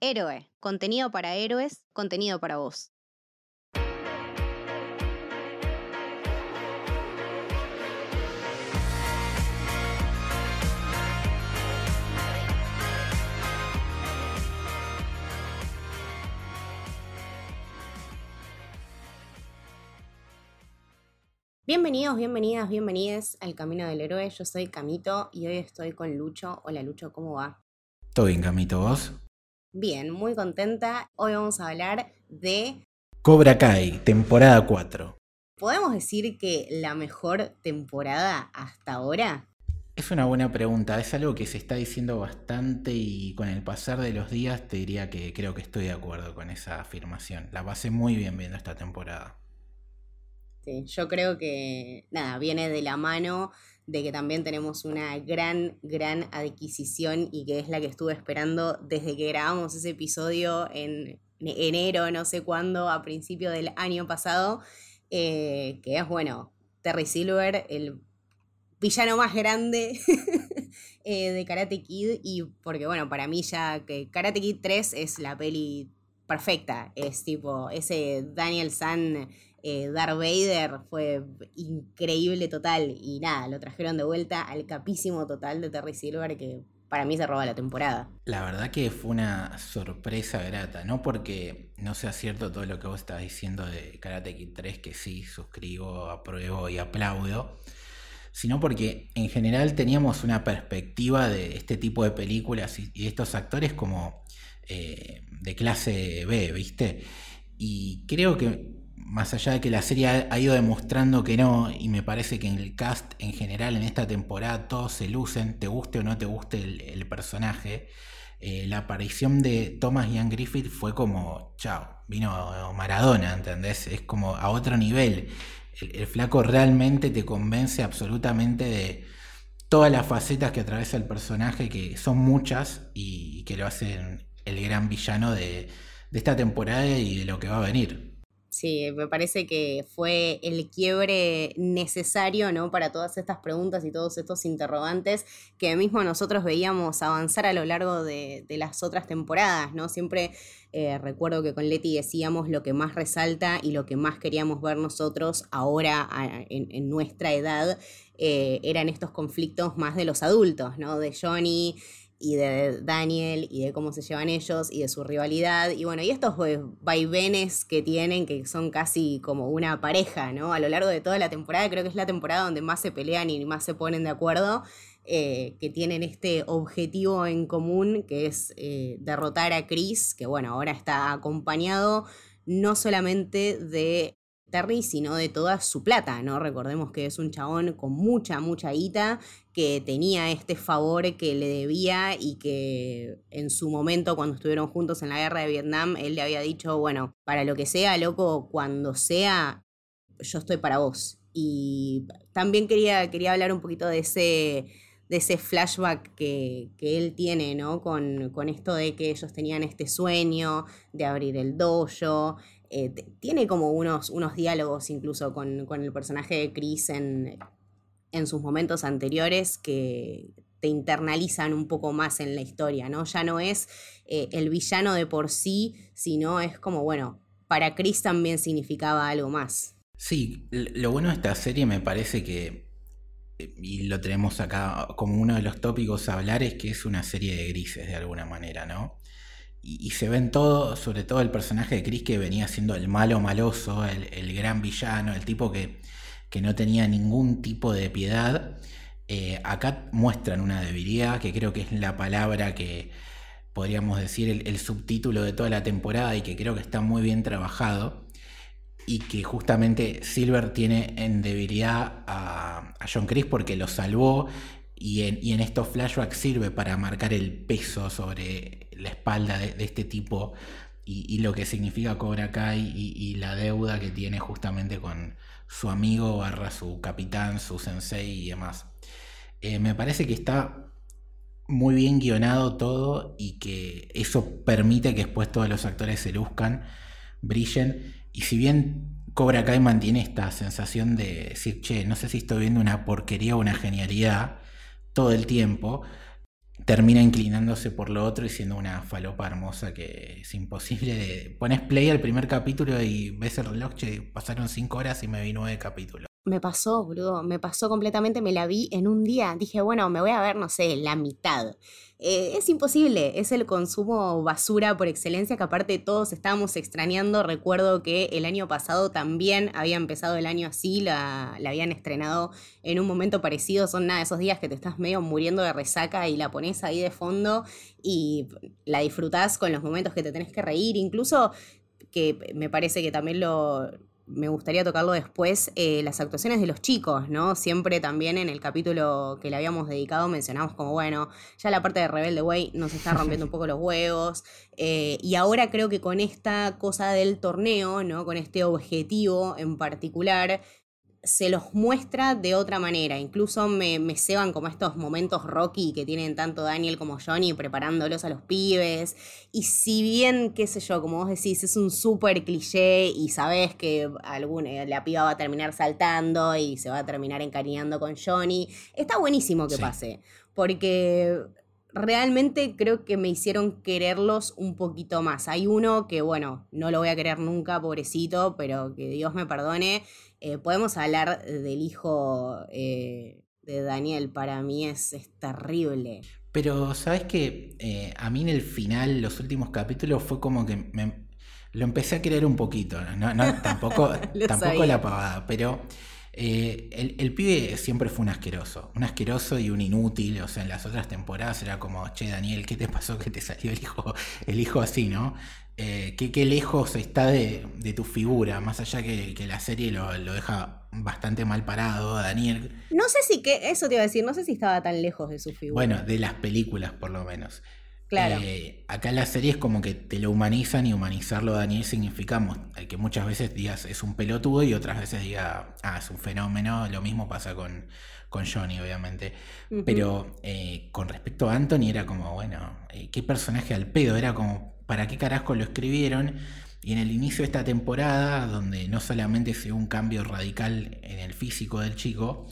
Héroe, contenido para héroes, contenido para vos. Bienvenidos, bienvenidas, bienvenidas al Camino del Héroe. Yo soy Camito y hoy estoy con Lucho. Hola Lucho, ¿cómo va? Todo bien, Camito, ¿vos? Bien, muy contenta. Hoy vamos a hablar de... Cobra Kai, temporada 4. ¿Podemos decir que la mejor temporada hasta ahora? Es una buena pregunta, es algo que se está diciendo bastante y con el pasar de los días te diría que creo que estoy de acuerdo con esa afirmación. La pasé muy bien viendo esta temporada. Sí, yo creo que, nada, viene de la mano de que también tenemos una gran, gran adquisición y que es la que estuve esperando desde que grabamos ese episodio en enero, no sé cuándo, a principio del año pasado, eh, que es, bueno, Terry Silver, el villano más grande eh, de Karate Kid y porque, bueno, para mí ya que Karate Kid 3 es la peli perfecta, es tipo ese Daniel San eh, Darth Vader fue increíble total y nada, lo trajeron de vuelta al capísimo total de Terry Silver que para mí se roba la temporada. La verdad que fue una sorpresa grata, no porque no sea cierto todo lo que vos estás diciendo de Karate Kid 3, que sí, suscribo, apruebo y aplaudo, sino porque en general teníamos una perspectiva de este tipo de películas y, estos actores como eh, de clase B, ¿viste? Y creo que más allá de que la serie ha, ido demostrando que no, y me parece que en el cast en general en esta temporada todos se lucen, te guste o no te guste el, personaje, eh, la aparición de Thomas Ian Griffith fue como, chao, vino Maradona, ¿entendés? Es como a otro nivel. El, flaco realmente te convence absolutamente de todas las facetas que atraviesa el personaje, que son muchas y, que lo hacen el gran villano de esta temporada y de lo que va a venir. Sí, me parece que fue el quiebre necesario, ¿no? Para todas estas preguntas y todos estos interrogantes que mismo nosotros veíamos avanzar a lo largo de, las otras temporadas, ¿no? Siempre eh, recuerdo que con Leti decíamos lo que más resalta y lo que más queríamos ver nosotros ahora en, nuestra edad eh, eran estos conflictos más de los adultos, ¿no? De Johnny y de Daniel y de cómo se llevan ellos y de su rivalidad y bueno, y estos pues, vaivenes que tienen que son casi como una pareja, ¿no? A lo largo de toda la temporada, creo que es la temporada donde más se pelean y más se ponen de acuerdo, eh, que tienen este objetivo en común que es eh, derrotar a Chris, que bueno, ahora está acompañado no solamente de Terry, sino de toda su plata, ¿no? Recordemos que es un chabón con mucha, mucha guita, que tenía este favor que le debía y que en su momento, cuando estuvieron juntos en la guerra de Vietnam, él le había dicho, bueno, para lo que sea, loco, cuando sea, yo estoy para vos. Y también quería, quería hablar un poquito de ese de ese flashback que, él tiene, ¿no? Con, con, esto de que ellos tenían este sueño de abrir el dojo, eh, tiene como unos, unos diálogos incluso con, el personaje de Chris en, en, sus momentos anteriores que te internalizan un poco más en la historia, ¿no? Ya no es eh, el villano de por sí, sino es como, bueno, para Chris también significaba algo más. Sí, lo bueno de esta serie me parece que, eh, y lo tenemos acá como uno de los tópicos a hablar, es que es una serie de grises de alguna manera, ¿no? Y, se ven todo, sobre todo el personaje de Chris que venía siendo el malo maloso, el, gran villano, el tipo que, no tenía ningún tipo de piedad. Eh, acá muestran una debilidad que creo que es la palabra que podríamos decir el, subtítulo de toda la temporada y que creo que está muy bien trabajado y que justamente Silver tiene en debilidad a, a John Chris porque lo salvó y en, estos flashbacks sirve para marcar el peso sobre la espalda de, este tipo y, lo que significa Cobra Kai y, la deuda que tiene justamente con su amigo barra su capitán, su sensei y demás. Eh, me parece que está muy bien guionado todo y que eso permite que después todos los actores se luzcan, brillen y si bien Cobra Kai mantiene esta sensación de decir, che, no sé si estoy viendo una porquería o una genialidad, todo el tiempo, termina inclinándose por lo otro y siendo una falopa hermosa que es imposible de... Pones play al primer capítulo y ves el reloj, che, pasaron cinco horas y me vi nueve capítulos. Me pasó, boludo, me pasó completamente, me la vi en un día. Dije, bueno, me voy a ver, no sé, la mitad. Eh, es imposible, es el consumo basura por excelencia que aparte todos estábamos extrañando. Recuerdo que el año pasado también había empezado el año así, la, la habían estrenado en un momento parecido. Son nada, esos días que te estás medio muriendo de resaca y la pones ahí de fondo y la disfrutás con los momentos que te tenés que reír. Incluso que me parece que también lo, me gustaría tocarlo después, eh, las actuaciones de los chicos, ¿no? Siempre también en el capítulo que le habíamos dedicado mencionamos como, bueno, ya la parte de Rebelde Way nos está rompiendo un poco los huevos. Eh, y ahora creo que con esta cosa del torneo, ¿no? Con este objetivo en particular, se los muestra de otra manera. Incluso me, me ceban como estos momentos Rocky que tienen tanto Daniel como Johnny preparándolos a los pibes. Y si bien, qué sé yo, como vos decís, es un súper cliché y sabés que alguna, la piba va a terminar saltando y se va a terminar encariñando con Johnny, está buenísimo que pase. Porque realmente creo que me hicieron quererlos un poquito más. Hay uno que, bueno, no lo voy a querer nunca, pobrecito, pero que Dios me perdone eh, podemos hablar del hijo eh, de Daniel, para mí es, terrible. Pero, ¿sabes que eh, a mí en el final, los últimos capítulos, fue como que me, lo empecé a querer un poquito. No, tampoco, tampoco la pavada, pero el, el, pibe siempre fue un asqueroso. Un asqueroso y un inútil. O sea, en las otras temporadas era como, che, Daniel, ¿qué te pasó que te salió el hijo, el hijo así, no? eh, qué, lejos está de, tu figura, más allá que, que la serie lo, deja bastante mal parado, Daniel. No sé si que, eso te iba a decir, no sé si estaba tan lejos de su figura. Bueno, de las películas por lo menos. Claro. Eh, acá en la serie es como que te lo humanizan y humanizarlo a Daniel significa que muchas veces digas es un pelotudo y otras veces diga, ah, es un fenómeno. Lo mismo pasa con, con Johnny, obviamente. Pero eh, con respecto a Anthony era como, bueno, eh, qué personaje al pedo, era como para qué carajo lo escribieron. Y en el inicio de esta temporada, donde no solamente se ve un cambio radical en el físico del chico,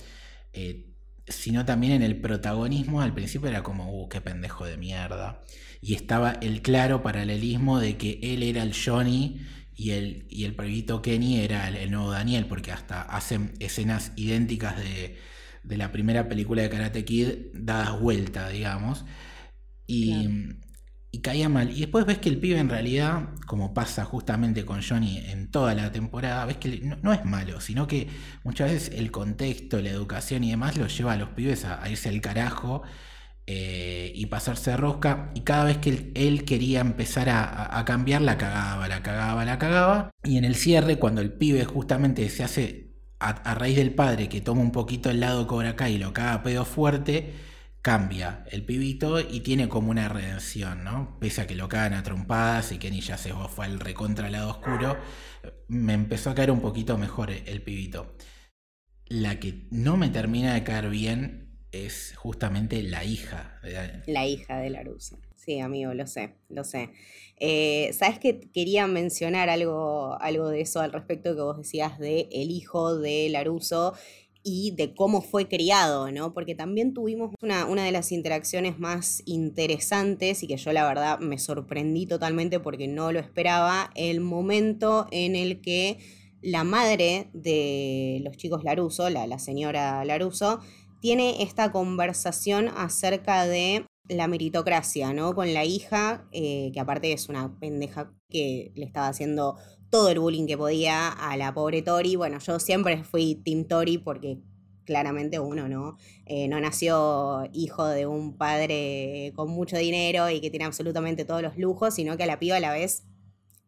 eh, sino también en el protagonismo, al principio era como, uh, qué pendejo de mierda. Y estaba el claro paralelismo de que él era el Johnny y el, y el prohibito Kenny era el, nuevo Daniel, porque hasta hacen escenas idénticas de, la primera película de Karate Kid dadas vuelta, digamos. Y y caía mal. Y después ves que el pibe en realidad, como pasa justamente con Johnny en toda la temporada, ves que no, es malo, sino que muchas veces el contexto, la educación y demás lo lleva a los pibes a, irse al carajo eh, y pasarse rosca. Y cada vez que él, quería empezar a, cambiar, la cagaba, la cagaba, la cagaba. Y en el cierre, cuando el pibe justamente se hace a, raíz del padre que toma un poquito el lado Cobra Kai y lo caga pedo fuerte cambia el pibito y tiene como una redención, ¿no? Pese a que lo cagan a trompadas y Kenny ya se fue al recontra lado oscuro, me empezó a caer un poquito mejor el pibito. La que no me termina de caer bien es justamente la hija. De... La hija de Laruso. Sí, amigo, lo sé, lo sé. Eh, ¿Sabes que quería mencionar algo, algo de eso al respecto que vos decías de el hijo de Laruso? Y de cómo fue criado, ¿no? Porque también tuvimos una, una, de las interacciones más interesantes y que yo la verdad me sorprendí totalmente porque no lo esperaba, el momento en el que la madre de los chicos Laruso, la, la señora Laruso, tiene esta conversación acerca de la meritocracia, ¿no? Con la hija, eh, que aparte es una pendeja que le estaba haciendo todo el bullying que podía a la pobre Tori. Bueno, yo siempre fui Team Tori porque claramente uno, ¿no? Eh, no nació hijo de un padre con mucho dinero y que tiene absolutamente todos los lujos, sino que a la piba a la vez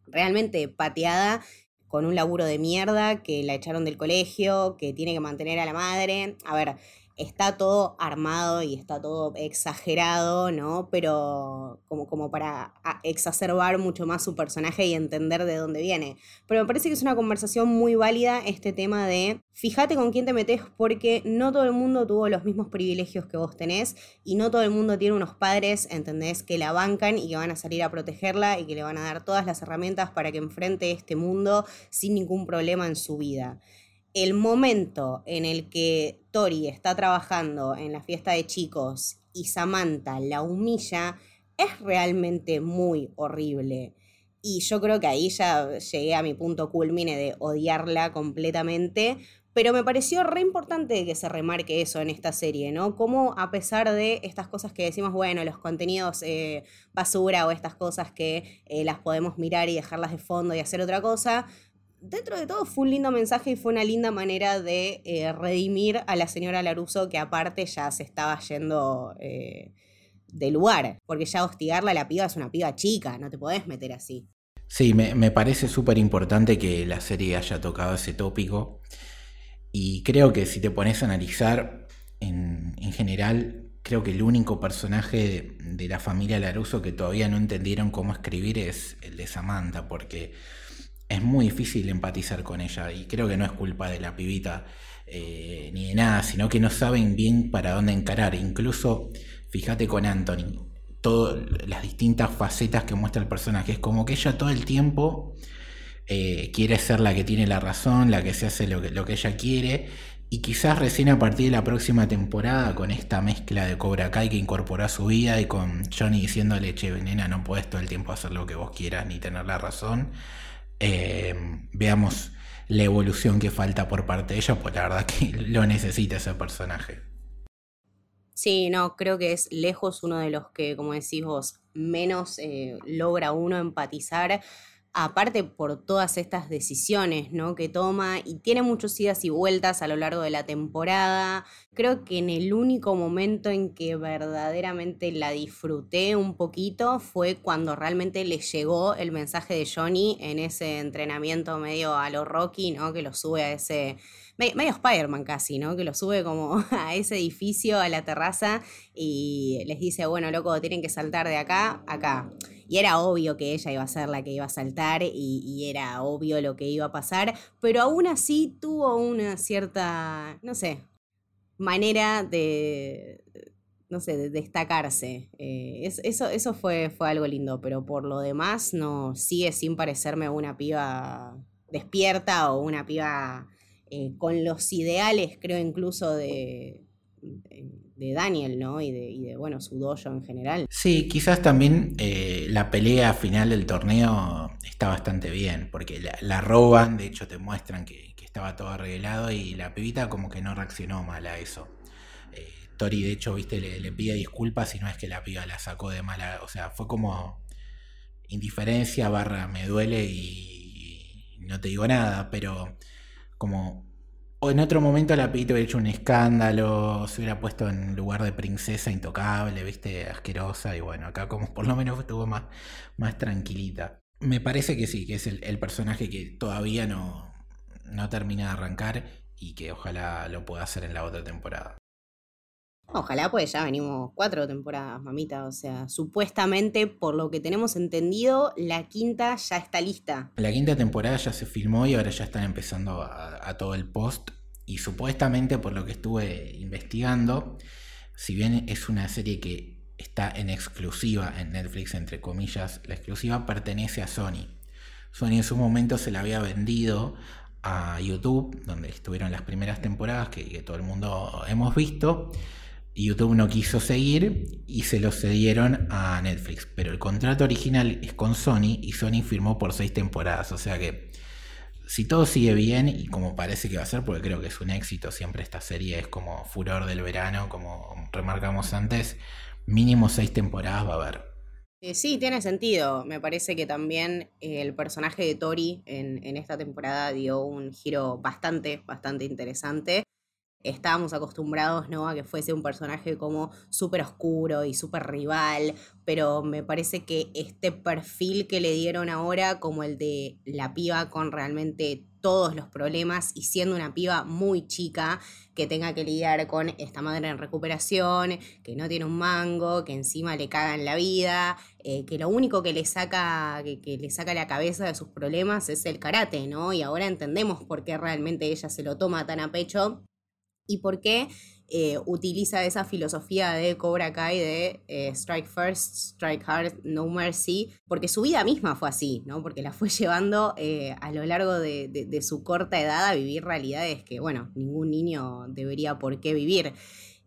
realmente pateada con un laburo de mierda, que la echaron del colegio, que tiene que mantener a la madre. A ver, está todo armado y está todo exagerado, ¿no? Pero como, como para exacerbar mucho más su personaje y entender de dónde viene. Pero me parece que es una conversación muy válida este tema de fíjate con quién te metes porque no todo el mundo tuvo los mismos privilegios que vos tenés y no todo el mundo tiene unos padres, ¿entendés? Que la bancan y que van a salir a protegerla y que le van a dar todas las herramientas para que enfrente este mundo sin ningún problema en su vida el momento en el que Tori está trabajando en la fiesta de chicos y Samantha la humilla, es realmente muy horrible. Y yo creo que ahí ya llegué a mi punto culmine de odiarla completamente, pero me pareció re importante que se remarque eso en esta serie, ¿no? Como a pesar de estas cosas que decimos, bueno, los contenidos eh, basura o estas cosas que eh, las podemos mirar y dejarlas de fondo y hacer otra cosa, dentro de todo fue un lindo mensaje y fue una linda manera de eh, redimir a la señora Laruso que aparte ya se estaba yendo de lugar, porque ya hostigarla a la piba es una piba chica, no te podés meter así. Sí, me, me parece súper importante que la serie haya tocado ese tópico y creo que si te pones a analizar, en, general, creo que el único personaje de, la familia Laruso que todavía no entendieron cómo escribir es el de Samantha, porque es muy difícil empatizar con ella y creo que no es culpa de la pibita eh, ni de nada, sino que no saben bien para dónde encarar. Incluso, fíjate con Anthony, todas las distintas facetas que muestra el personaje, es como que ella todo el tiempo eh, quiere ser la que tiene la razón, la que se hace lo que, ella quiere. Y quizás recién a partir de la próxima temporada, con esta mezcla de Cobra Kai que incorporó a su vida y con Johnny diciéndole, che, nena, no puedes todo el tiempo hacer lo que vos quieras ni tener la razón, eh, veamos la evolución que falta por parte de ella, pues la verdad que lo necesita ese personaje. Sí, no, creo que es lejos uno de los que, como decís vos, menos eh, logra uno empatizar aparte por todas estas decisiones ¿no? que toma y tiene muchos idas y vueltas a lo largo de la temporada. Creo que en el único momento en que verdaderamente la disfruté un poquito fue cuando realmente le llegó el mensaje de Johnny en ese entrenamiento medio a lo Rocky, ¿no? que lo sube a ese medio Spider-Man casi, ¿no? Que lo sube como a ese edificio, a la terraza, y les dice, bueno, loco, tienen que saltar de acá a acá. Y era obvio que ella iba a ser la que iba a saltar y, era obvio lo que iba a pasar, pero aún así tuvo una cierta, no sé, manera de, no sé, de destacarse. Eh, eso eso fue, fue algo lindo, pero por lo demás no sigue sin parecerme una piba despierta o una piba eh, con los ideales, creo incluso de, Daniel, ¿no? Y de, bueno, su dojo en general. Sí, quizás también eh, la pelea final del torneo está bastante bien, porque la, roban, de hecho te muestran que, estaba todo arreglado y la pibita como que no reaccionó mal a eso. Eh, Tori, de hecho, viste, le, pide disculpas y no es que la piba la sacó de mala, o sea, fue como indiferencia barra me duele y no te digo nada, pero como o en otro momento la pibita hubiera hecho un escándalo, se hubiera puesto en lugar de princesa intocable, viste, asquerosa, y bueno, acá como por lo menos estuvo más, más tranquilita. Me parece que sí, que es el, personaje que todavía no, no termina de arrancar y que ojalá lo pueda hacer en la otra temporada. Ojalá, pues ya venimos cuatro temporadas, mamita. O sea, supuestamente, por lo que tenemos entendido, la quinta ya está lista. La quinta temporada ya se filmó y ahora ya están empezando a, todo el post. Y supuestamente, por lo que estuve investigando, si bien es una serie que está en exclusiva en Netflix, entre comillas, la exclusiva pertenece a Sony. Sony en su momento se la había vendido a YouTube, donde estuvieron las primeras temporadas que, todo el mundo hemos visto. YouTube no quiso seguir y se lo cedieron a Netflix. Pero el contrato original es con Sony y Sony firmó por seis temporadas. O sea que si todo sigue bien y como parece que va a ser, porque creo que es un éxito, siempre esta serie es como furor del verano, como remarcamos antes, mínimo seis temporadas va a haber. Eh, sí, tiene sentido. Me parece que también eh, el personaje de Tori en, en esta temporada dio un giro bastante, bastante interesante estábamos acostumbrados ¿no? a que fuese un personaje como súper oscuro y súper rival, pero me parece que este perfil que le dieron ahora, como el de la piba con realmente todos los problemas y siendo una piba muy chica que tenga que lidiar con esta madre en recuperación, que no tiene un mango, que encima le cagan la vida, eh, que lo único que le saca, que, que, le saca la cabeza de sus problemas es el karate, ¿no? Y ahora entendemos por qué realmente ella se lo toma tan a pecho y por qué eh, utiliza esa filosofía de Cobra Kai de eh, Strike First, Strike Hard, No Mercy, porque su vida misma fue así, ¿no? Porque la fue llevando eh, a lo largo de, su corta edad a vivir realidades que, bueno, ningún niño debería por qué vivir.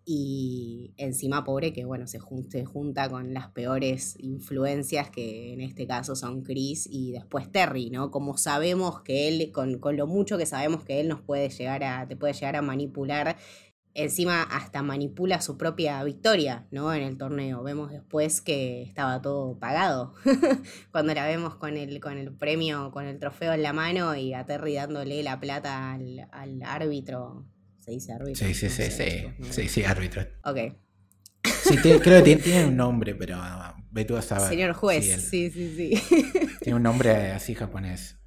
Y encima pobre que, bueno, se, junta con las peores influencias que en este caso son Chris y después Terry, ¿no? Como sabemos que él, con, con lo mucho que sabemos que él nos puede llegar a, te puede llegar a manipular encima hasta manipula su propia victoria, ¿no? En el torneo. Vemos después que estaba todo pagado. Cuando la vemos con el, con el premio, con el trofeo en la mano y a Terry dándole la plata al, al árbitro. ¿Se dice árbitro? Sí, sí, sí, sí. Sí, sí, árbitro. Ok. Sí, creo que tiene, un nombre, pero ve tú a saber. Señor juez, sí, sí, sí. Tiene un nombre así japonés.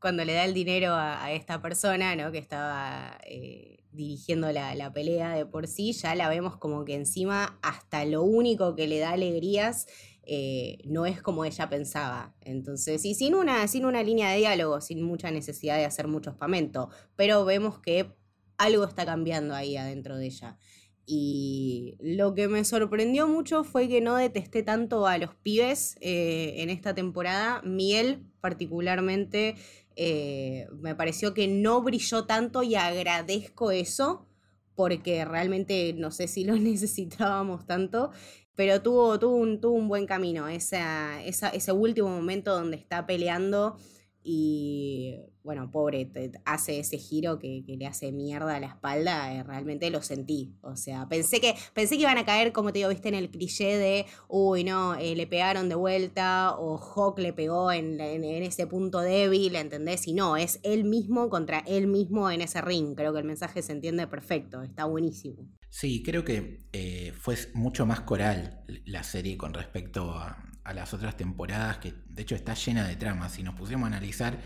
Cuando le da el dinero a, esta persona, ¿no? Que estaba... Eh, dirigiendo la, pelea de por sí, ya la vemos como que encima hasta lo único que le da alegrías eh, no es como ella pensaba. Entonces, y sin una, sin una línea de diálogo, sin mucha necesidad de hacer mucho espamento, pero vemos que algo está cambiando ahí adentro de ella. Y lo que me sorprendió mucho fue que no detesté tanto a los pibes eh, en esta temporada. Miel, particularmente, eh, me pareció que no brilló tanto y agradezco eso porque realmente no sé si lo necesitábamos tanto, pero tuvo, un, un buen camino, ese último momento donde está peleando y bueno, pobre, hace ese giro que, le hace mierda a la espalda, eh, realmente lo sentí. O sea, pensé que, pensé que iban a caer, como te digo, viste, en el cliché de, uy, no, eh, le pegaron de vuelta, o Hawk le pegó en, ese punto débil, ¿entendés? Y no, es él mismo contra él mismo en ese ring. Creo que el mensaje se entiende perfecto, está buenísimo. Sí, creo que eh, fue mucho más coral la serie con respecto a, a las otras temporadas, que de hecho está llena de tramas. Si nos pusimos a analizar,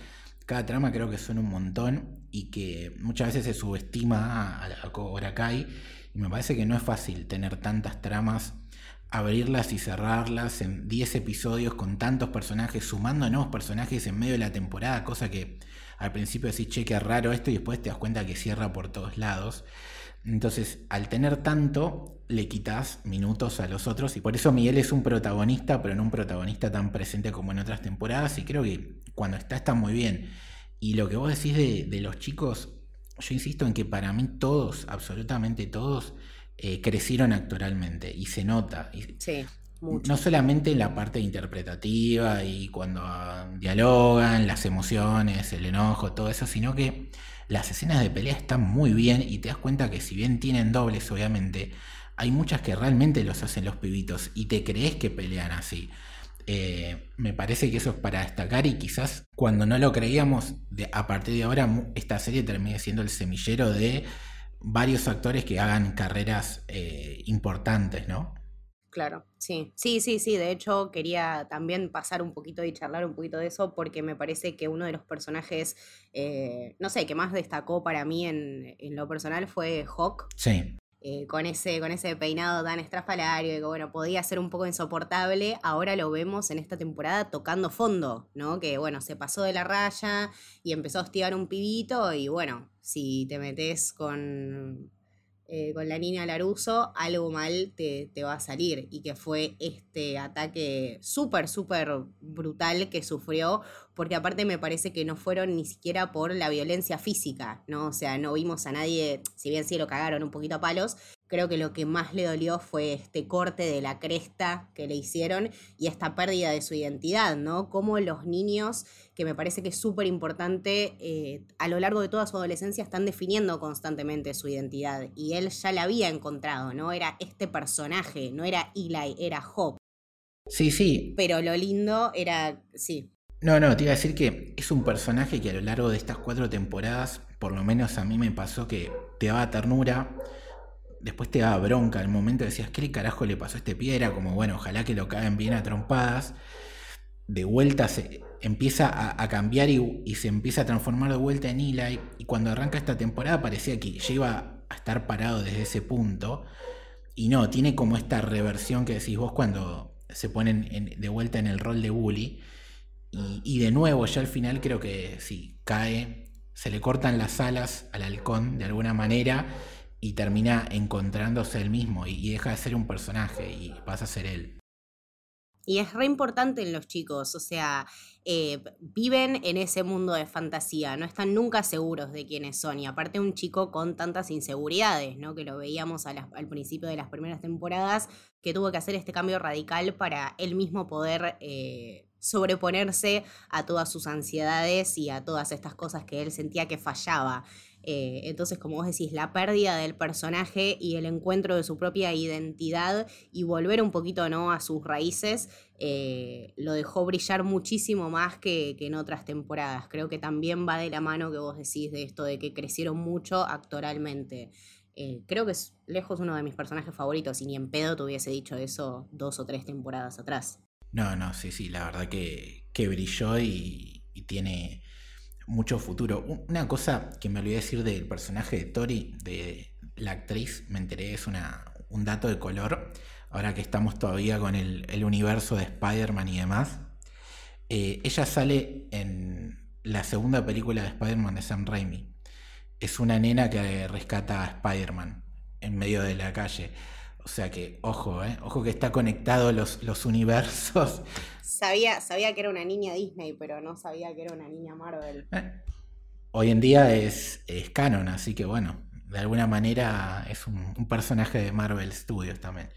cada trama creo que son un montón y que muchas veces se subestima a, a Cobra. Y me parece que no es fácil tener tantas tramas, abrirlas y cerrarlas en 10 episodios con tantos personajes, sumando nuevos personajes en medio de la temporada, cosa que al principio decís, che, qué raro esto, y después te das cuenta que cierra por todos lados. Entonces, al tener tanto, le quitas minutos a los otros y por eso Miguel es un protagonista, pero no un protagonista tan presente como en otras temporadas y creo que cuando está está muy bien. Y lo que vos decís de, los chicos, yo insisto en que para mí todos, absolutamente todos, eh, crecieron actoralmente y se nota. sí. No solamente en la parte interpretativa y cuando dialogan, las emociones, el enojo, todo eso, sino que las escenas de pelea están muy bien y te das cuenta que si bien tienen dobles, obviamente, hay muchas que realmente los hacen los pibitos y te crees que pelean así. Eh, me parece que eso es para destacar y quizás cuando no lo creíamos, a partir de ahora esta serie termine siendo el semillero de varios actores que hagan carreras eh, importantes, ¿no? Claro, sí, sí, sí, sí. De hecho, quería también pasar un poquito y charlar un poquito de eso porque me parece que uno de los personajes, eh, no sé, que más destacó para mí en, en lo personal fue Hawk. Sí. Eh, con, ese, con ese peinado tan estrafalario que bueno, podía ser un poco insoportable, ahora lo vemos en esta temporada tocando fondo, ¿no? Que bueno, se pasó de la raya y empezó a hostigar un pibito y bueno, si te metes con eh, con la niña Laruso, algo mal te, va a salir. Y que fue este ataque súper, súper brutal que sufrió, porque aparte me parece que no fueron ni siquiera por la violencia física, ¿no? O sea, no vimos a nadie, si bien sí lo cagaron un poquito a palos, creo que lo que más le dolió fue este corte de la cresta que le hicieron y esta pérdida de su identidad, ¿no? Como los niños, que me parece que es súper importante, eh, a lo largo de toda su adolescencia están definiendo constantemente su identidad y él ya la había encontrado, ¿no? Era este personaje, no era Eli, era Hope. Sí, sí. Pero lo lindo era, sí. No, no, te iba a decir que es un personaje que a lo largo de estas cuatro temporadas, por lo menos a mí me pasó que te daba ternura después te daba bronca al momento decías, ¿qué carajo le pasó a este pie? Era como, bueno, ojalá que lo caen bien a trompadas. De vuelta se empieza a, cambiar y, se empieza a transformar de vuelta en Eli. Y cuando arranca esta temporada parecía que ya iba a estar parado desde ese punto. Y no, tiene como esta reversión que decís vos cuando se ponen de vuelta en el rol de bully. Y, y, de nuevo, ya al final creo que sí, cae, se le cortan las alas al halcón de alguna manera y termina encontrándose él mismo y, deja de ser un personaje y pasa a ser él. Y es re importante en los chicos, o sea, eh, viven en ese mundo de fantasía, no están nunca seguros de quiénes son. Y aparte un chico con tantas inseguridades, ¿no? Que lo veíamos al principio de las primeras temporadas, que tuvo que hacer este cambio radical para él mismo poder eh, sobreponerse a todas sus ansiedades y a todas estas cosas que él sentía que fallaba. Eh, entonces, como vos decís, la pérdida del personaje y el encuentro de su propia identidad y volver un poquito ¿no? a sus raíces, eh, lo dejó brillar muchísimo más que, en otras temporadas. Creo que también va de la mano que vos decís de esto de que crecieron mucho actoralmente. Eh, creo que es lejos uno de mis personajes favoritos y ni en pedo te hubiese dicho eso dos o tres temporadas atrás. No, no, sí, sí, la verdad que, que brilló y, tiene mucho futuro. Una cosa que me olvidé decir del personaje de Tori, de la actriz, me enteré, es una, un dato de color, ahora que estamos todavía con el, universo de Spider-Man y demás. Eh, ella sale en la segunda película de Spider-Man de Sam Raimi. Es una nena que rescata a Spider-Man en medio de la calle. O sea que, ojo, ¿eh? ojo que está conectado los, los universos. Sabía, sabía que era una niña Disney, pero no sabía que era una niña Marvel. Eh, hoy en día es, es, canon, así que bueno, de alguna manera es un, personaje de Marvel Studios también.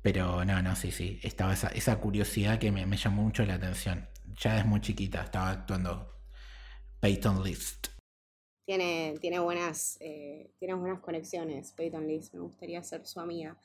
Pero no, no, sí, sí, estaba esa, esa curiosidad que me, me, llamó mucho la atención. Ya es muy chiquita, estaba actuando Peyton List. Tiene, tiene, buenas, eh, tiene buenas conexiones, Peyton List, me gustaría ser su amiga.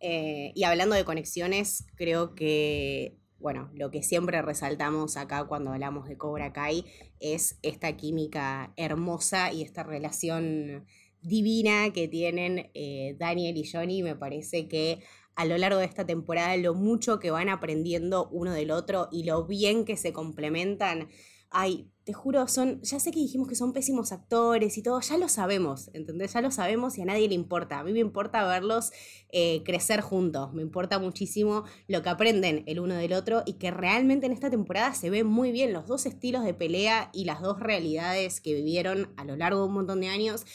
Eh, y hablando de conexiones, creo que, bueno, lo que siempre resaltamos acá cuando hablamos de Cobra Kai es esta química hermosa y esta relación divina que tienen eh, Daniel y Johnny. Me parece que a lo largo de esta temporada lo mucho que van aprendiendo uno del otro y lo bien que se complementan ay, te juro, son, ya sé que dijimos que son pésimos actores y todo, ya lo sabemos, ¿entendés? Ya lo sabemos y a nadie le importa. A mí me importa verlos eh, crecer juntos, me importa muchísimo lo que aprenden el uno del otro y que realmente en esta temporada se ven muy bien los dos estilos de pelea y las dos realidades que vivieron a lo largo de un montón de años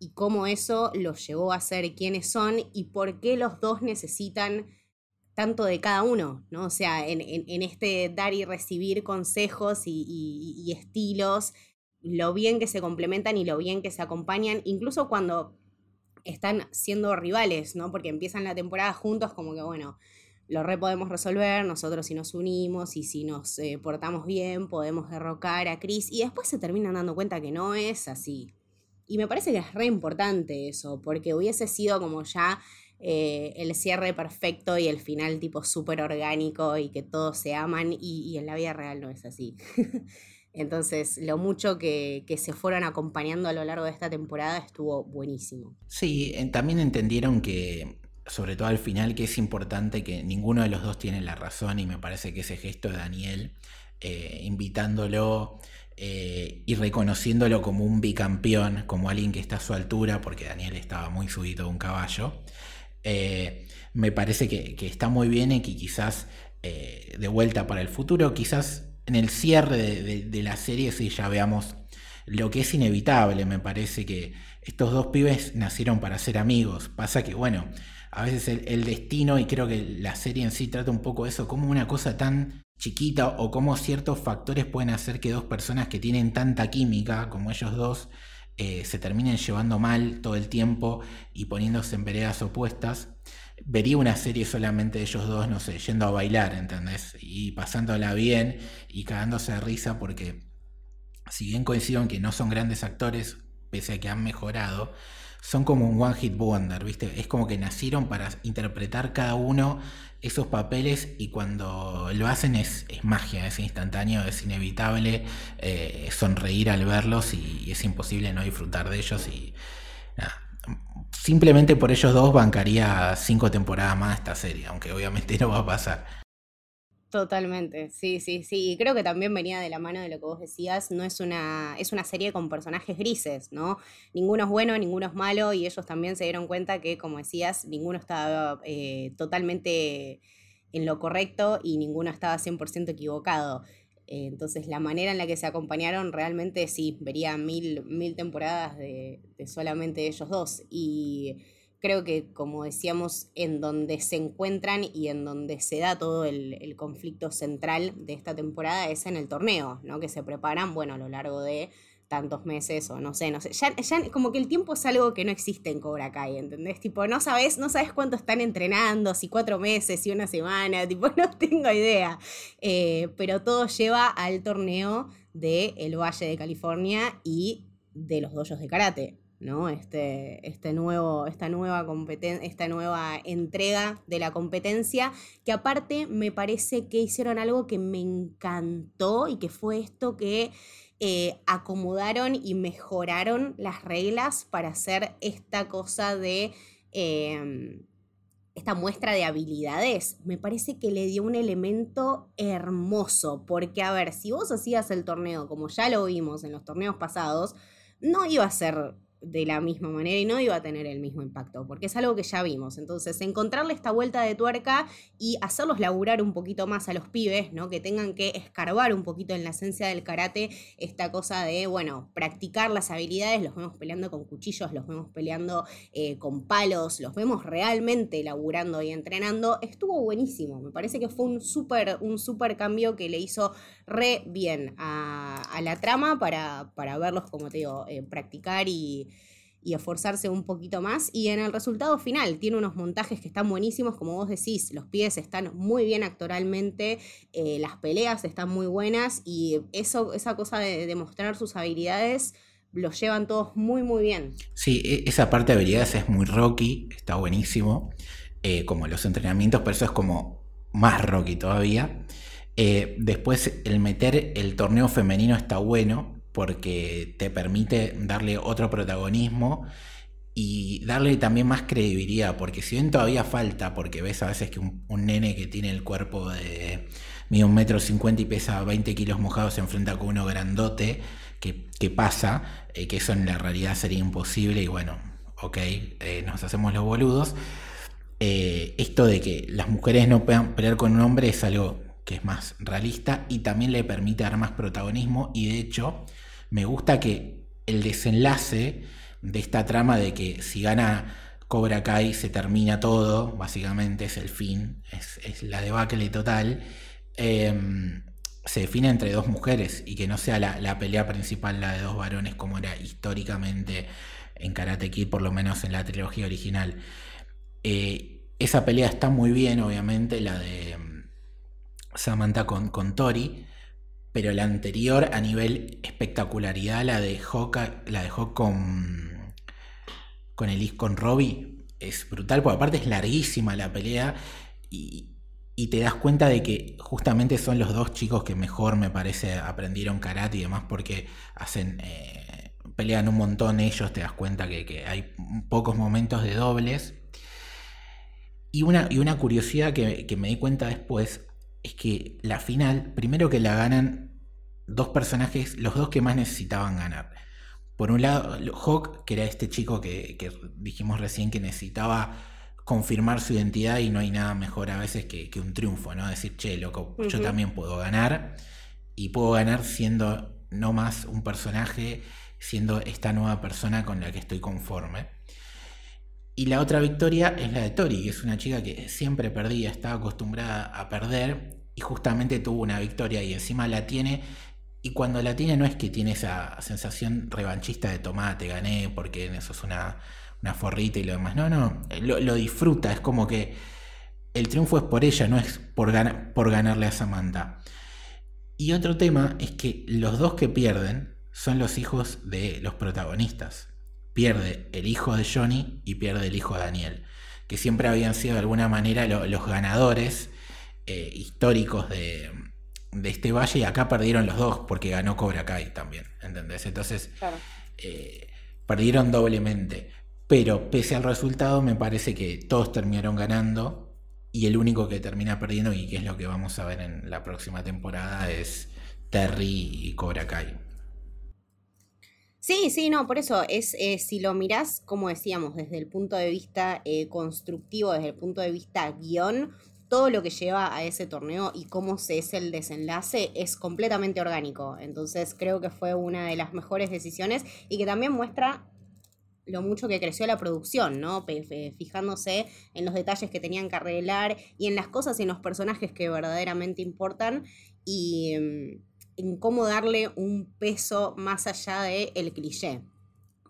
y cómo eso los llevó a ser quienes son y por qué los dos necesitan tanto de cada uno, ¿no? O sea, en, este dar y recibir consejos y, estilos, lo bien que se complementan y lo bien que se acompañan, incluso cuando están siendo rivales, ¿no? Porque empiezan la temporada juntos como que, bueno, lo re podemos resolver, nosotros si nos unimos y si nos eh, portamos bien podemos derrocar a Chris y después se terminan dando cuenta que no es así. Y me parece que es re importante eso, porque hubiese sido como ya eh, el cierre perfecto y el final tipo súper orgánico y que todos se aman y, en la vida real no es así. Entonces, lo mucho que, se fueron acompañando a lo largo de esta temporada estuvo buenísimo. Sí, también entendieron que, sobre todo al final, que es importante que ninguno de los dos tiene la razón y me parece que ese gesto de Daniel, eh, invitándolo eh, y reconociéndolo como un bicampeón, como alguien que está a su altura, porque Daniel estaba muy subido de un caballo, eh, me parece que, está muy bien y que quizás eh, de vuelta para el futuro, quizás en el cierre de, la serie sí ya veamos lo que es inevitable, me parece que estos dos pibes nacieron para ser amigos, pasa que bueno, a veces el, destino y creo que la serie en sí trata un poco eso, como una cosa tan chiquita o como ciertos factores pueden hacer que dos personas que tienen tanta química como ellos dos eh, se terminen llevando mal todo el tiempo y poniéndose en veredas opuestas, vería una serie solamente de ellos dos, no sé, yendo a bailar, ¿entendés? Y pasándola bien y cagándose de risa porque si bien coincido en que no son grandes actores, pese a que han mejorado, son como un one hit wonder, ¿viste? Es como que nacieron para interpretar cada uno esos papeles y cuando lo hacen es, magia, es instantáneo, es inevitable eh, sonreír al verlos y, es imposible no disfrutar de ellos y simplemente por ellos dos bancaría cinco temporadas más esta serie, aunque obviamente no va a pasar. Totalmente, sí, sí, sí. Y creo que también venía de la mano de lo que vos decías, no es una, es una serie con personajes grises, ¿no? Ninguno es bueno, ninguno es malo, y ellos también se dieron cuenta que, como decías, ninguno estaba eh, totalmente en lo correcto y ninguno estaba 100% equivocado. Eh, entonces, la manera en la que se acompañaron, realmente sí, vería mil, mil temporadas de, de solamente ellos dos. Y creo que, como decíamos, en donde se encuentran y en donde se da todo el, conflicto central de esta temporada es en el torneo, ¿no? Que se preparan, bueno, a lo largo de tantos meses o no sé, no sé. Ya, ya, como que el tiempo es algo que no existe en Cobra Kai, ¿entendés? Tipo, no sabes, no sabes cuánto están entrenando, si cuatro meses, si una semana, tipo, no tengo idea. Eh, pero todo lleva al torneo de el Valle de California y de los doyos de karate. ¿No? Este, este nuevo, esta, nueva esta nueva entrega de la competencia, que aparte me parece que hicieron algo que me encantó y que fue esto que eh, acomodaron y mejoraron las reglas para hacer esta cosa de... Em, esta muestra de habilidades, me parece que le dio un elemento hermoso, porque a ver, si vos hacías el torneo como ya lo vimos en los torneos pasados, no iba a ser de la misma manera y no iba a tener el mismo impacto, porque es algo que ya vimos. Entonces, encontrarle esta vuelta de tuerca y hacerlos laburar un poquito más a los pibes, ¿no? Que tengan que escarbar un poquito en la esencia del karate, esta cosa de, bueno, practicar las habilidades, los vemos peleando con cuchillos, los vemos peleando eh, con palos, los vemos realmente laburando y entrenando, estuvo buenísimo. Me parece que fue un súper un super cambio que le hizo re bien a, la trama para, para verlos, como te digo, eh, practicar y y esforzarse un poquito más. Y en el resultado final tiene unos montajes que están buenísimos, como vos decís, los pies están muy bien actoralmente, eh, las peleas están muy buenas y eso, esa cosa de demostrar sus habilidades lo llevan todos muy muy bien. Sí, e, esa parte de habilidades es muy rocky, está buenísimo, eh, como los entrenamientos, pero eso es como más rocky todavía. Eh, después el meter el torneo femenino está bueno, porque te permite darle otro protagonismo y darle también más credibilidad, porque si bien todavía falta, porque ves a veces que un, nene que tiene el cuerpo de mide un metro cincuenta y pesa 20 kilos mojados se enfrenta con uno grandote, que, pasa, eh, que eso en la realidad sería imposible y bueno, ok, eh, nos hacemos los boludos. Eh, esto de que las mujeres no puedan pelear con un hombre es algo que es más realista y también le permite dar más protagonismo y de hecho me gusta que el desenlace de esta trama de que si gana Cobra Kai se termina todo, básicamente es el fin, es, la debacle total, em, se define entre dos mujeres y que no sea la, pelea principal la de dos varones como era históricamente en Karate Kid, por lo menos en la trilogía original. Eh, esa pelea está muy bien, obviamente, la de em, Samantha con, con Tori, pero la anterior a nivel espectacularidad la dejó, la dejó con, con, el, con Robbie. Es brutal, porque aparte es larguísima la pelea y, te das cuenta de que justamente son los dos chicos que mejor me parece aprendieron karate y demás porque hacen... Eh, pelean un montón ellos, te das cuenta que, hay pocos momentos de dobles. Y una, y una curiosidad que, que me di cuenta después es que la final, primero que la ganan dos personajes, los dos que más necesitaban ganar. Por un lado, Hawk, que era este chico que, dijimos recién que necesitaba confirmar su identidad y no hay nada mejor a veces que, un triunfo, ¿no? Decir, che, loco, yo también puedo ganar y puedo ganar siendo no más un personaje, siendo esta nueva persona con la que estoy conforme. Y la otra victoria es la de Tori, que es una chica que siempre perdía, estaba acostumbrada a perder y justamente tuvo una victoria y encima la tiene y cuando la tiene no es que tiene esa sensación revanchista de tomate, gané porque eso es una, una forrita y lo demás. No, no, lo, disfruta, es como que el triunfo es por ella, no es por, por ganarle a Samantha. Y otro tema es que los dos que pierden son los hijos de los protagonistas. Pierde el hijo de Johnny y pierde el hijo de Daniel, que siempre habían sido de alguna manera los ganadores eh, históricos de, de este valle y acá perdieron los dos porque ganó Cobra Kai también, ¿entendés? Entonces eh, perdieron doblemente. Pero pese al resultado me parece que todos terminaron ganando y el único que termina perdiendo y que es lo que vamos a ver en la próxima temporada es Terry y Cobra Kai. Sí, sí, no, por eso es, eh, si lo mirás, como decíamos, desde el punto de vista eh, constructivo, desde el punto de vista guion, todo lo que lleva a ese torneo y cómo se es el desenlace es completamente orgánico. Entonces creo que fue una de las mejores decisiones y que también muestra lo mucho que creció la producción, ¿no? Fijándose en los detalles que tenían que arreglar y en las cosas y en los personajes que verdaderamente importan y em, en cómo darle un peso más allá del el cliché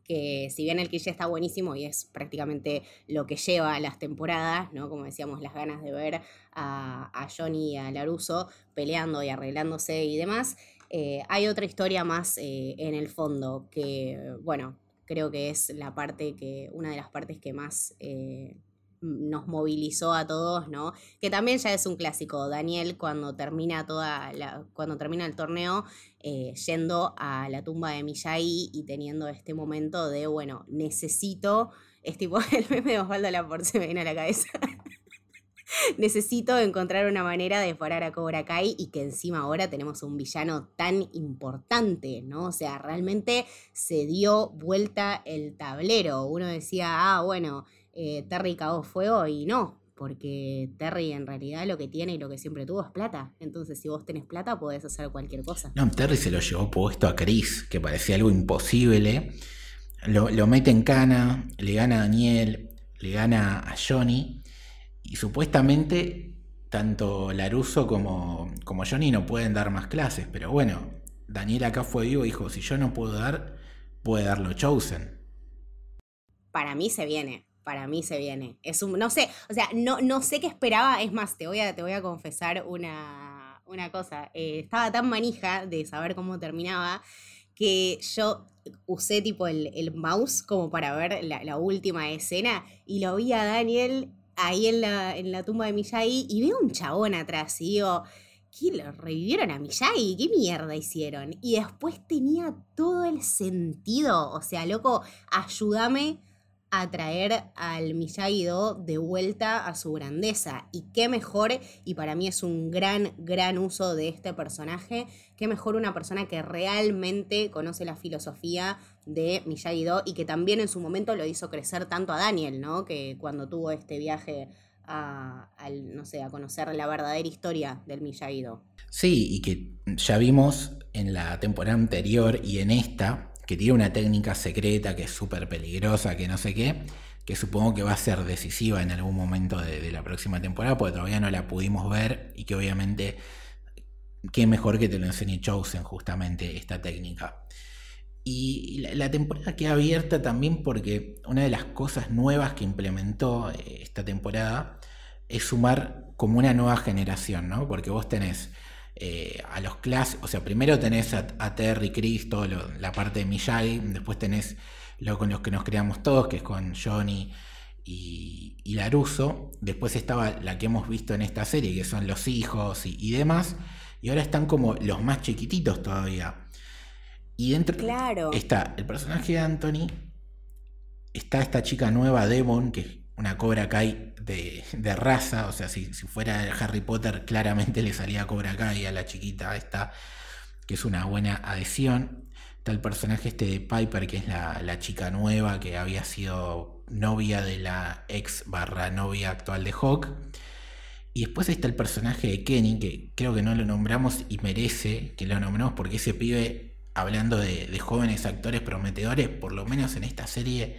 que si bien el cliché está buenísimo y es prácticamente lo que lleva las temporadas, ¿no? Como decíamos, las ganas de ver a, a Johnny y a Laruso peleando y arreglándose y demás, eh, hay otra historia más eh, en el fondo que, bueno, creo que es la parte que, una de las partes que más eh, nos movilizó a todos, ¿no? Que también ya es un clásico. Daniel cuando termina toda cuando termina el torneo, yendo a la tumba de Miyagi y teniendo este momento de, bueno, necesito, es tipo el meme de Osvaldo Laport se me viene a la cabeza. necesito encontrar una manera de parar a Cobra Kai y que encima ahora tenemos un villano tan importante, ¿no? O sea, realmente se dio vuelta el tablero. Uno decía, ah, bueno, eh, Terry cagó fuego y no, porque Terry en realidad lo que tiene y lo que siempre tuvo es plata. Entonces, si vos tenés plata, podés hacer cualquier cosa. No, Terry se lo llevó puesto a Chris, que parecía algo imposible. Lo, lo mete en cana, le gana a Daniel, le gana a Johnny. Y supuestamente tanto Laruso como, como Johnny no pueden dar más clases, pero bueno, Daniel acá fue vivo y dijo, si yo no puedo dar, puede darlo Chosen. Para mí se viene, para mí se viene. Es un, no sé, o sea, no, no sé qué esperaba, es más, te voy a, te voy a confesar una, una cosa. Eh, estaba tan manija de saber cómo terminaba que yo usé tipo el, mouse como para ver la, la última escena y lo vi a Daniel ahí en la, en la tumba de Miyagi y veo un chabón atrás y digo, ¿qué lo revivieron a Miyagi? ¿Qué mierda hicieron? Y después tenía todo el sentido, o sea, loco, ayúdame a traer al Miyagi-Do de vuelta a su grandeza. Y qué mejor, y para mí es un gran, gran uso de este personaje, qué mejor una persona que realmente conoce la filosofía de Miyagi-Do y que también en su momento lo hizo crecer tanto a Daniel, ¿no? Que cuando tuvo este viaje a, no sé, a conocer la verdadera historia del Miyagi-Do. Sí, y que ya vimos en la temporada anterior y en esta que tiene una técnica secreta que es súper peligrosa, que no sé qué, que supongo que va a ser decisiva en algún momento de, la próxima temporada, porque todavía no la pudimos ver y que obviamente, qué mejor que te lo enseñe Chosen justamente esta técnica. Y la, temporada queda abierta también porque una de las cosas nuevas que implementó eh, esta temporada es sumar como una nueva generación, ¿no? Porque vos tenés eh, a los clásicos, o sea, primero tenés a, Terry, Chris, la parte de Miyagi, después tenés lo con los que nos creamos todos, que es con Johnny y, y Laruso, después estaba la que hemos visto en esta serie, que son los hijos y, demás, y ahora están como los más chiquititos todavía. Y dentro claro. está el personaje de Anthony, está esta chica nueva, Devon, que una Cobra Kai de, de raza, o sea, si, si, fuera Harry Potter, claramente le salía Cobra Kai a la chiquita esta, que es una buena adhesión. Está el personaje este de Piper, que es la, la chica nueva, que había sido novia de la ex barra novia actual de Hawk. Y después está el personaje de Kenny, que creo que no lo nombramos y merece que lo nombremos porque ese pibe, hablando de, de jóvenes actores prometedores, por lo menos en esta serie,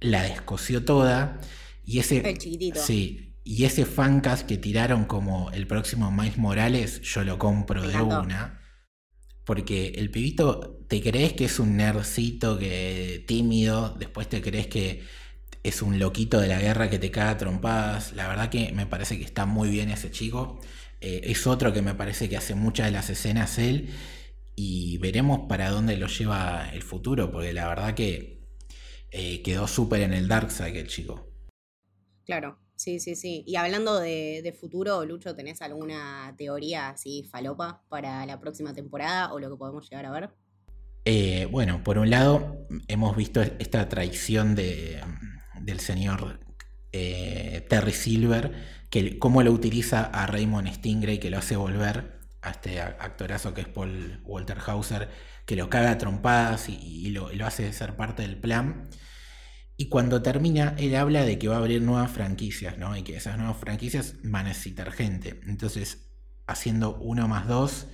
la descoció toda. Y ese, el chiquitito. Sí, y ese fancast que tiraron como el próximo Miles Morales, yo lo compro de una. Porque el pibito, te crees que es un nerdcito que tímido, después te crees que es un loquito de la guerra que te caga trompadas. La verdad que me parece que está muy bien ese chico. Eh, es otro que me parece que hace muchas de las escenas él. Y veremos para dónde lo lleva el futuro, porque la verdad que eh, quedó súper en el dark side el chico. Claro, sí, sí, sí. Y hablando de, futuro, Lucho, ¿tenés alguna teoría así falopa para la próxima temporada o lo que podemos llegar a ver? Eh, bueno, por un lado, hemos visto esta traición de, del señor eh, Terry Silver, que cómo lo utiliza a Raymond Stingray, que lo hace volver a este actorazo que es Paul Walter Hauser, que lo caga a trompadas y, lo, lo, hace ser parte del plan. Y cuando termina, él habla de que va a abrir nuevas franquicias, ¿no? Y que esas nuevas franquicias van a necesitar gente. Entonces, haciendo uno más dos,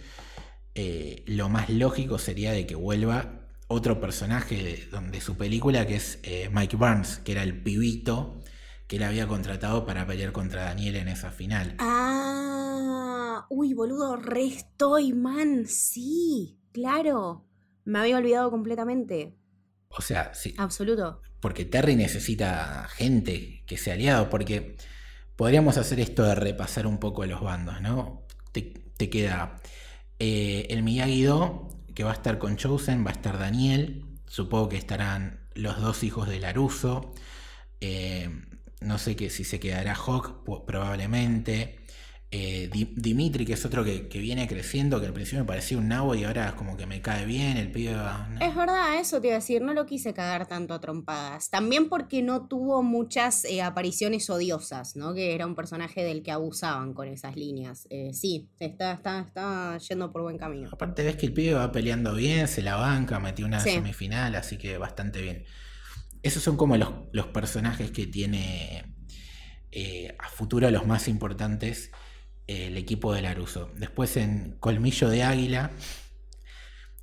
eh, lo más lógico sería de que vuelva otro personaje de, su película que es eh, Mike Barnes, que era el pibito que él había contratado para pelear contra Daniel en esa final. Ah, uy, boludo, re man, sí, claro. Me había olvidado completamente. O sea, sí. Absoluto. Porque Terry necesita gente que sea aliado, porque podríamos hacer esto de repasar un poco los bandos, ¿no? Te, queda eh, el Miyagi-Do, que va a estar con Chosen, va a estar Daniel, supongo que estarán los dos hijos de Laruso, eh, no sé que si se quedará Hawk, probablemente. Eh, Dimitri, que es otro que, viene creciendo, que al principio me parecía un nabo y ahora es como que me cae bien, el pibe Es verdad, eso te iba a decir, no lo quise cagar tanto a trompadas. También porque no tuvo muchas eh, apariciones odiosas, ¿no? Que era un personaje del que abusaban con esas líneas. Eh, sí, está, está, está yendo por buen camino. Aparte ves que el pibe va peleando bien, se la banca, metió una semifinal, así que bastante bien. Esos son como los, los personajes que tiene a futuro los más importantes el equipo de Laruso. Después en Colmillo de Águila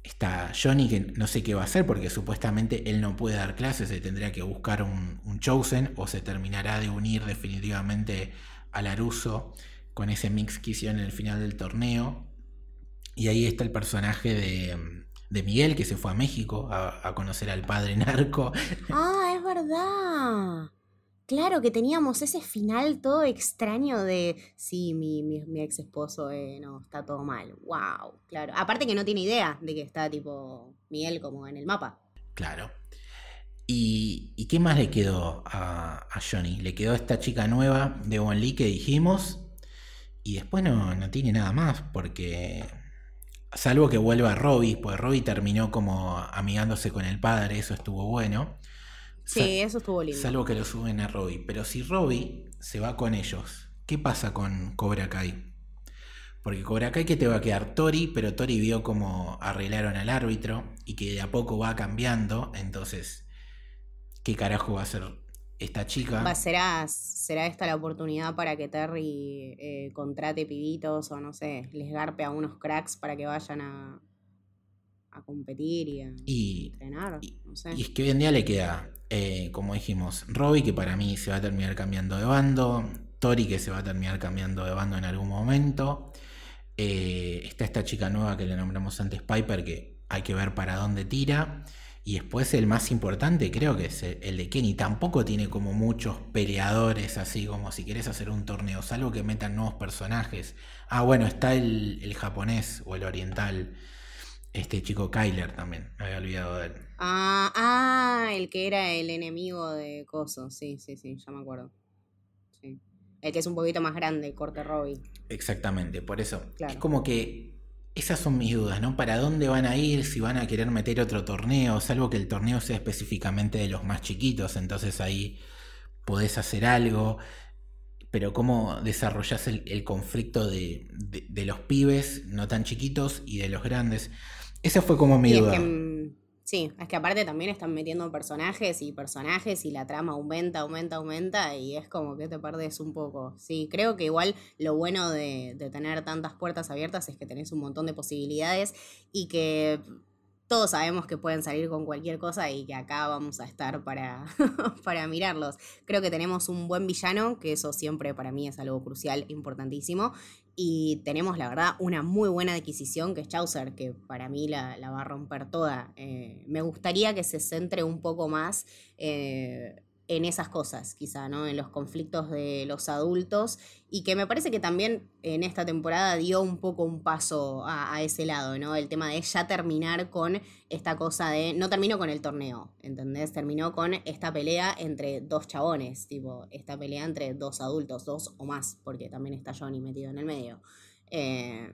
está Johnny, que no sé qué va a hacer porque supuestamente él no puede dar clases, se tendría que buscar un, Chosen o se terminará de unir definitivamente a Laruso con ese mix que hicieron en el final del torneo. Y ahí está el personaje de, Miguel que se fue a México a, a conocer al padre narco. Ah, es verdad. Claro que teníamos ese final todo extraño de, sí, mi, mi, ex esposo eh, no, está todo mal. Wow, claro. Aparte que no tiene idea de que está tipo Miguel como en el mapa. Claro. ¿Y, qué más le quedó a, Johnny? Le quedó esta chica nueva de Won Lee que dijimos. Y después no, no tiene nada más, porque salvo que vuelva Robbie, pues Robbie terminó como amigándose con el padre, eso estuvo bueno. Sí, eso estuvo lindo. Salvo que lo suben a Robbie. Pero si Robbie se va con ellos, ¿qué pasa con Cobra Kai? Porque Cobra Kai que te va a quedar Tori, pero Tori vio cómo arreglaron al árbitro y que de a poco va cambiando. Entonces, ¿qué carajo va a hacer esta chica? Va, será, será esta la oportunidad para que Terry eh, contrate pibitos o no sé, les garpe a unos cracks para que vayan a, a competir y a entrenar. no sé. y es que hoy en día le queda eh, como dijimos, Robbie, que para mí se va a terminar cambiando de bando, Tori, que se va a terminar cambiando de bando en algún momento. Eh, está esta chica nueva que le nombramos antes, Piper, que hay que ver para dónde tira. Y después el más importante creo que es el de Kenny. Tampoco tiene como muchos peleadores así como si quieres hacer un torneo, salvo que metan nuevos personajes. Ah, bueno, está el, el japonés o el oriental este chico Kyler también, me había olvidado de él. Ah, ah, el que era el enemigo de Coso, sí, sí, sí, ya me acuerdo. Sí. El que es un poquito más grande, corte Robbie. Exactamente, por eso. Es como que esas son mis dudas, ¿no? ¿Para dónde van a ir? Si van a querer meter otro torneo, salvo que el torneo sea específicamente de los más chiquitos, entonces ahí podés hacer algo. Pero cómo desarrollás el, conflicto de, de, los pibes no tan chiquitos y de los grandes. Esa fue como mi duda. Mm, sí, es que aparte también están metiendo personajes y personajes y la trama aumenta, aumenta, aumenta y es como que te perdes un poco. Sí, creo que igual lo bueno de, de tener tantas puertas abiertas es que tenés un montón de posibilidades y que todos sabemos que pueden salir con cualquier cosa y que acá vamos a estar para, para mirarlos. Creo que tenemos un buen villano, que eso siempre para mí es algo crucial, importantísimo. Y tenemos, la verdad, una muy buena adquisición que es Chaucer, que para mí la, va a romper toda. Eh, me gustaría que se centre un poco más eh, en esas cosas, quizá, ¿no? En los conflictos de los adultos y que me parece que también en esta temporada dio un poco un paso a, ese lado, ¿no? El tema de ya terminar con esta cosa de, no terminó con el torneo, ¿entendés? Terminó con esta pelea entre dos chabones, tipo, esta pelea entre dos adultos, dos o más, porque también está Johnny metido en el medio. Eh,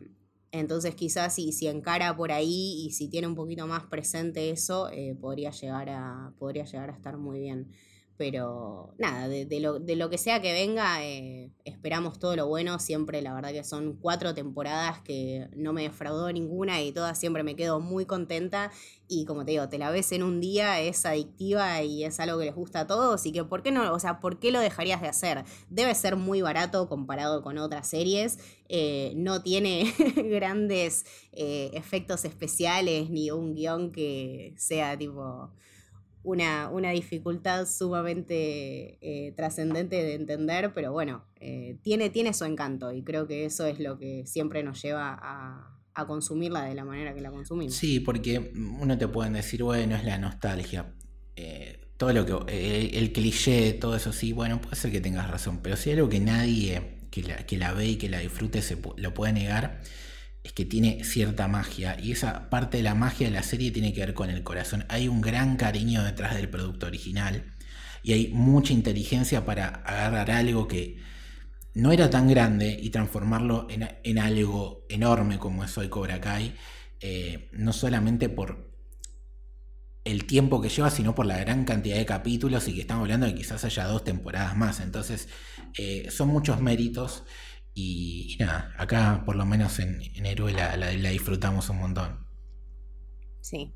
entonces quizás si, si encara por ahí y si tiene un poquito más presente eso, eh, podría, llegar a, podría llegar a estar muy bien. Pero nada, de, lo, que sea que venga, eh, esperamos todo lo bueno. Siempre, la verdad que son cuatro temporadas que no me defraudó ninguna y todas siempre me quedo muy contenta. Y como te digo, te la ves en un día, es adictiva y es algo que les gusta a todos. Y que, ¿por qué no? O sea, ¿por qué lo dejarías de hacer? Debe ser muy barato comparado con otras series. Eh, no tiene grandes eh, efectos especiales ni un guion que sea tipo una, una dificultad sumamente eh, trascendente de entender, pero bueno, eh, tiene, tiene su encanto y creo que eso es lo que siempre nos lleva a, consumirla de la manera que la consumimos. Sí, porque uno te puede decir, bueno, es la nostalgia. Eh, todo lo que el, cliché, todo eso sí, bueno, puede ser que tengas razón, pero si algo que nadie que la, que la ve y que la disfrute se lo puede negar, es que tiene cierta magia y esa parte de la magia de la serie tiene que ver con el corazón. Hay un gran cariño detrás del producto original y hay mucha inteligencia para agarrar algo que no era tan grande y transformarlo en, algo enorme como es hoy Cobra Kai, eh, no solamente por el tiempo que lleva, sino por la gran cantidad de capítulos y que estamos hablando de quizás haya dos temporadas más. Entonces, eh, son muchos méritos. Y, nada, acá por lo menos en, en Héroe la, disfrutamos un montón. Sí,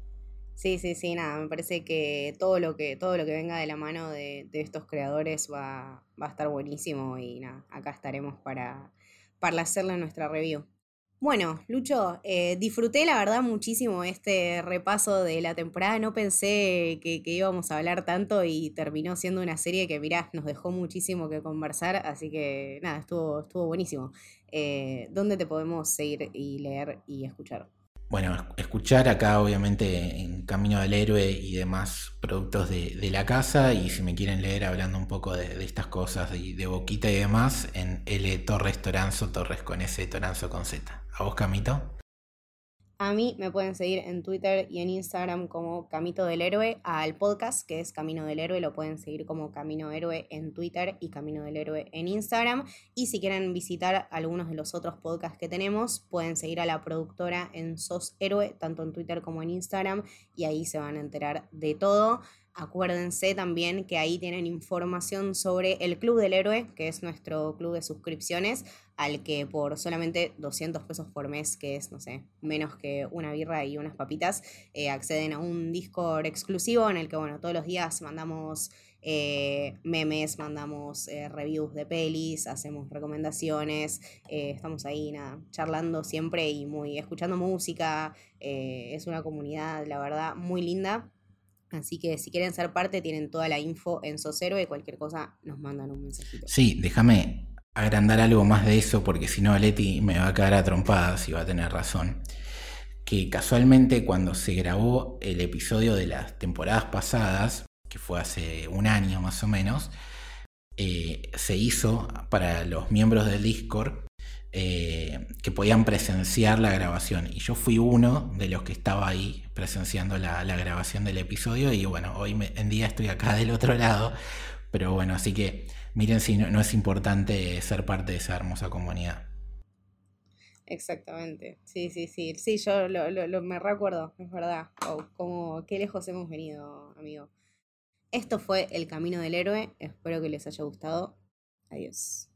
sí, sí, sí, nada, me parece que todo lo que, todo lo que venga de la mano de, de estos creadores va, va, a estar buenísimo y nada, acá estaremos para, para hacerle nuestra review. Bueno, Lucho, eh, disfruté la verdad muchísimo este repaso de la temporada. No pensé que, íbamos a hablar tanto y terminó siendo una serie que, mirá, nos dejó muchísimo que conversar. Así que nada, estuvo, estuvo buenísimo. Eh, ¿Dónde te podemos seguir y leer y escuchar? Bueno, escuchar acá obviamente en Camino del Héroe y demás productos de, la casa y si me quieren leer hablando un poco de, estas cosas de, de, Boquita y demás en L Torres Toranzo, Torres con S, Toranzo con Z. ¿A vos, Camito? A mí me pueden seguir en Twitter y en Instagram como Camito del Héroe. Al podcast, que es Camino del Héroe, lo pueden seguir como Camino Héroe en Twitter y Camino del Héroe en Instagram. Y si quieren visitar algunos de los otros podcasts que tenemos, pueden seguir a la productora en Sos Héroe, tanto en Twitter como en Instagram, y ahí se van a enterar de todo. Acuérdense también que ahí tienen información sobre el Club del Héroe, que es nuestro club de suscripciones, al que por solamente 200 pesos por mes, que es, no sé, menos que una birra y unas papitas, eh, acceden a un Discord exclusivo en el que, bueno, todos los días mandamos eh, memes, mandamos eh, reviews de pelis, hacemos recomendaciones, estamos ahí, nada, charlando siempre y muy, escuchando música. es una comunidad, la verdad, muy linda Así que si quieren ser parte, tienen toda la info en Sosero y cualquier cosa nos mandan un mensajito. Sí, déjame agrandar algo más de eso porque si no Leti me va a quedar a trompadas y va a tener razón. Que casualmente cuando se grabó el episodio de las temporadas pasadas, que fue hace un año más o menos, eh, se hizo para los miembros del Discord eh, que podían presenciar la grabación. Y yo fui uno de los que estaba ahí presenciando la, grabación del episodio. Y bueno, hoy en día estoy acá del otro lado. Pero bueno, así que miren si no, es importante ser parte de esa hermosa comunidad. Exactamente, sí, sí, sí, sí, yo lo, me recuerdo, es verdad, como qué lejos hemos venido, amigo. Esto fue El Camino del Héroe, espero que les haya gustado. Adiós.